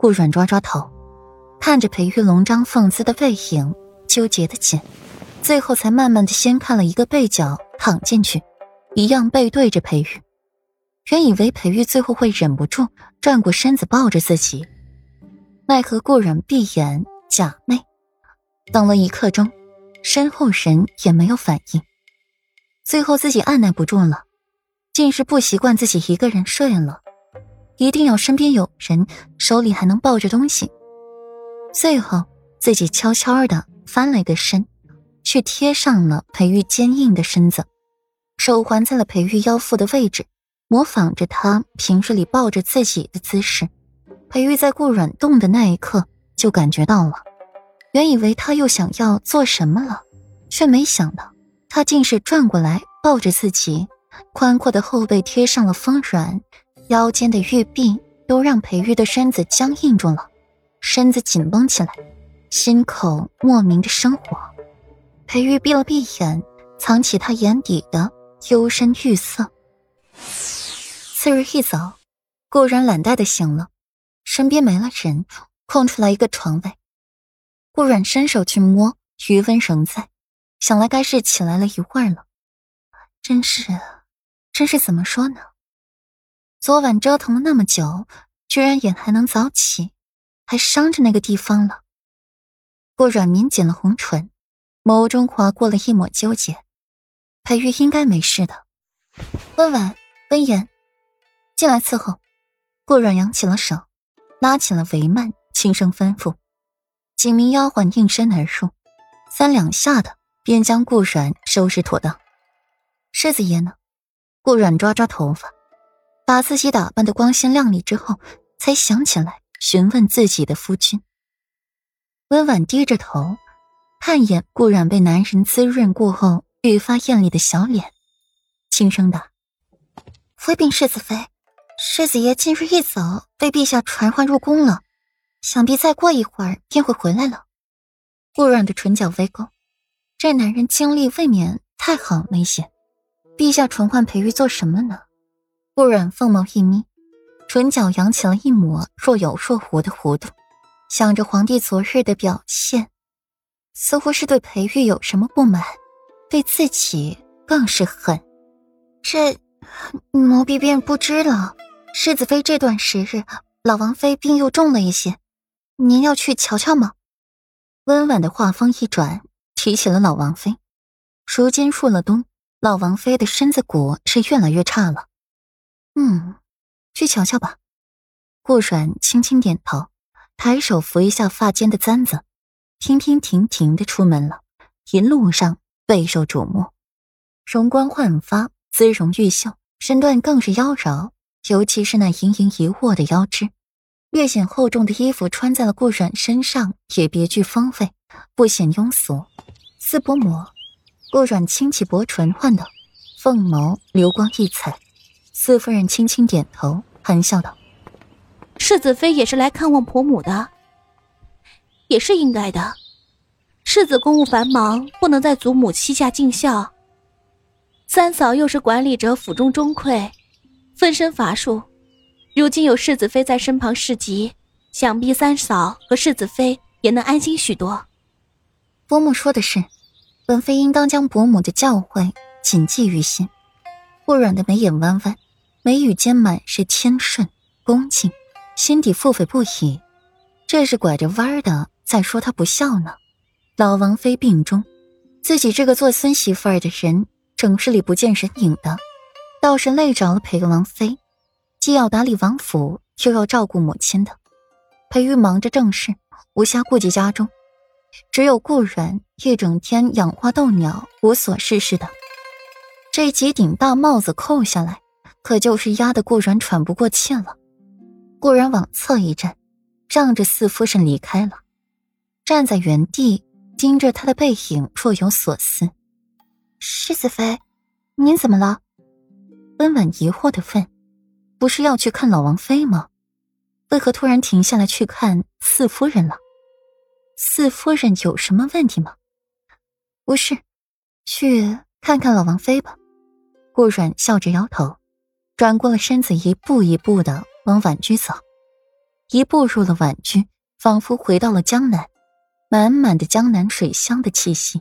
顾阮抓抓头，看着裴玉龙张凤姿的背影，纠结的紧，最后才慢慢的先看了一个背角躺进去，一样背对着裴玉。原以为裴玉最后会忍不住转过身子抱着自己，奈何顾阮闭眼假寐，等了一刻钟，身后人也没有反应。最后自己按耐不住了，竟是不习惯自己一个人睡了。一定要身边有人，手里还能抱着东西。最后，自己悄悄的翻了一个身，去贴上了裴玉坚硬的身子，手环在了裴玉腰腹的位置，模仿着他平日里抱着自己的姿势。裴玉在顾软动的那一刻就感觉到了，原以为他又想要做什么了，却没想到他竟是转过来抱着自己，宽阔的后背贴上了丰软。腰间的玉臂都让裴玉的身子僵硬住了，身子紧绷起来，心口莫名的生火。裴玉闭了闭眼，藏起他眼底的幽深玉色。次日一早，顾然懒怠的醒了，身边没了人，空出来一个床位。顾然伸手去摸，余温仍在，想来该是起来了一会儿了。真是，真是怎么说呢？昨晚折腾了那么久，居然也还能早起，还伤着那个地方了。顾软抿紧了红唇，眸中划过了一抹纠结。裴玉应该没事的。温婉、温言进来伺候。顾软扬起了手，拉起了帷幔，轻声吩咐。几名丫鬟应声而入，三两下的便将顾软收拾妥当。世子爷呢？顾软抓抓头发。把自己打扮的光鲜亮丽之后，才想起来询问自己的夫君。温婉低着头，看一眼顾染被男人滋润过后愈发艳丽的小脸，轻声道：“回禀世子妃，世子爷今日一早被陛下传唤入宫了，想必再过一会儿便会回来了。”顾染的唇角微勾，这男人精力未免太好了一些。陛下传唤裴玉做什么呢？顾阮凤眸一眯，唇角扬起了一抹若有若无的弧度，想着皇帝昨日的表现，似乎是对裴玉有什么不满，对自己更是恨。这奴婢便不知了。世子妃这段时日，老王妃病又重了一些，您要去瞧瞧吗？温婉的话锋一转，提起了老王妃。如今入了冬，老王妃的身子骨是越来越差了。嗯，去瞧瞧吧。顾阮轻轻点头，抬手扶一下发间的簪子，亭亭亭亭的出门了。一路上备受瞩目，容光焕发，姿容玉秀，身段更是妖娆。尤其是那盈盈一握的腰肢，略显厚重的衣服穿在了顾阮身上，也别具风味，不显庸俗。四伯母，顾阮轻启薄唇，唤道：“凤眸流光溢彩。”四夫人轻轻点头，含笑道：“世子妃也是来看望婆母的，也是应该的。世子公务繁忙，不能在祖母膝下尽孝。三嫂又是管理着府中钟馈，分身乏术。如今有世子妃在身旁侍疾，想必三嫂和世子妃也能安心许多。”伯母说的是，本妃应当将伯母的教诲谨记于心。顾软的眉眼弯弯。眉宇间满是谦顺恭敬，心底腹诽不已。这是拐着弯的在说他不孝呢。老王妃病中，自己这个做孙媳妇儿的人，整日里不见人影的，倒是累着了裴王妃，既要打理王府，又要照顾母亲的。裴玉忙着正事，无暇顾及家中，只有顾软一整天养花逗鸟，无所事事的。这几顶大帽子扣下来。可就是压得顾然喘不过气了。顾然往侧一站，让着四夫人离开了，站在原地盯着他的背影，若有所思。世子妃，您怎么了？温婉疑惑的问：“不是要去看老王妃吗？为何突然停下来去看四夫人了？四夫人有什么问题吗？”不是，去看看老王妃吧。顾阮笑着摇头。转过了身子，一步一步的往婉居走。一步入了婉居，仿佛回到了江南，满满的江南水乡的气息。